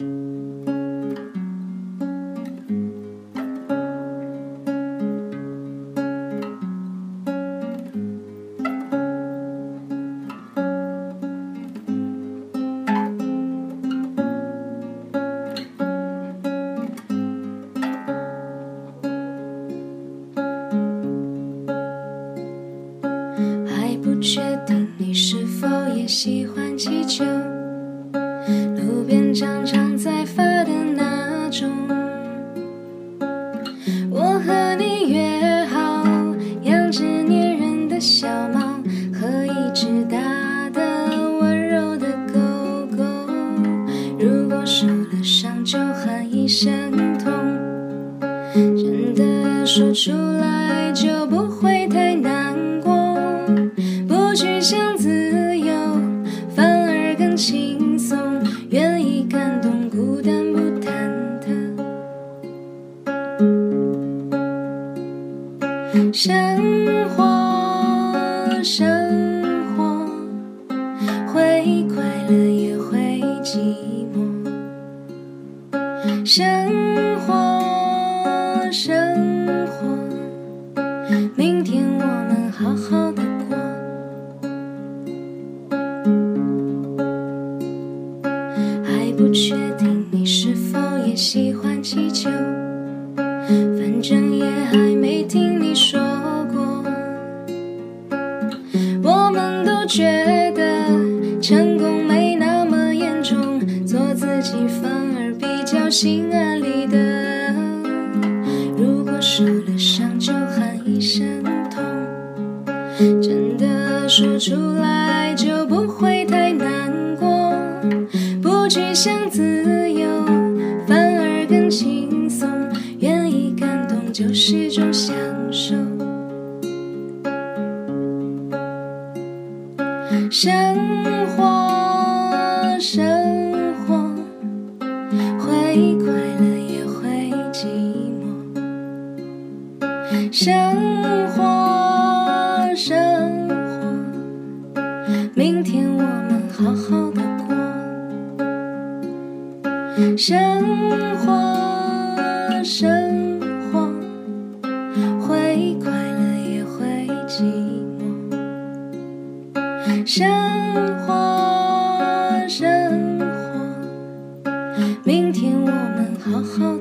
还不确定你是否也喜欢气球，路边常常在发的那种。我和你约好，养只粘人的小猫和一只大的温柔的狗狗。如果受了伤就喊一声痛，真的说出来就生活，生活，会快乐也会寂寞。生活，生活，明天我们好好的过。还不确定你是否也喜欢气球，反正也还没听我们都觉得成功没那么严重，做自己反而比较心安理得。如果受了伤就喊一声痛，真的说出来就不会太难过。不去想自由，反而更轻松，愿意感动就是种享生活，生活，会快乐也会寂寞。生活，生活，明天我们好好的过。生活，生好好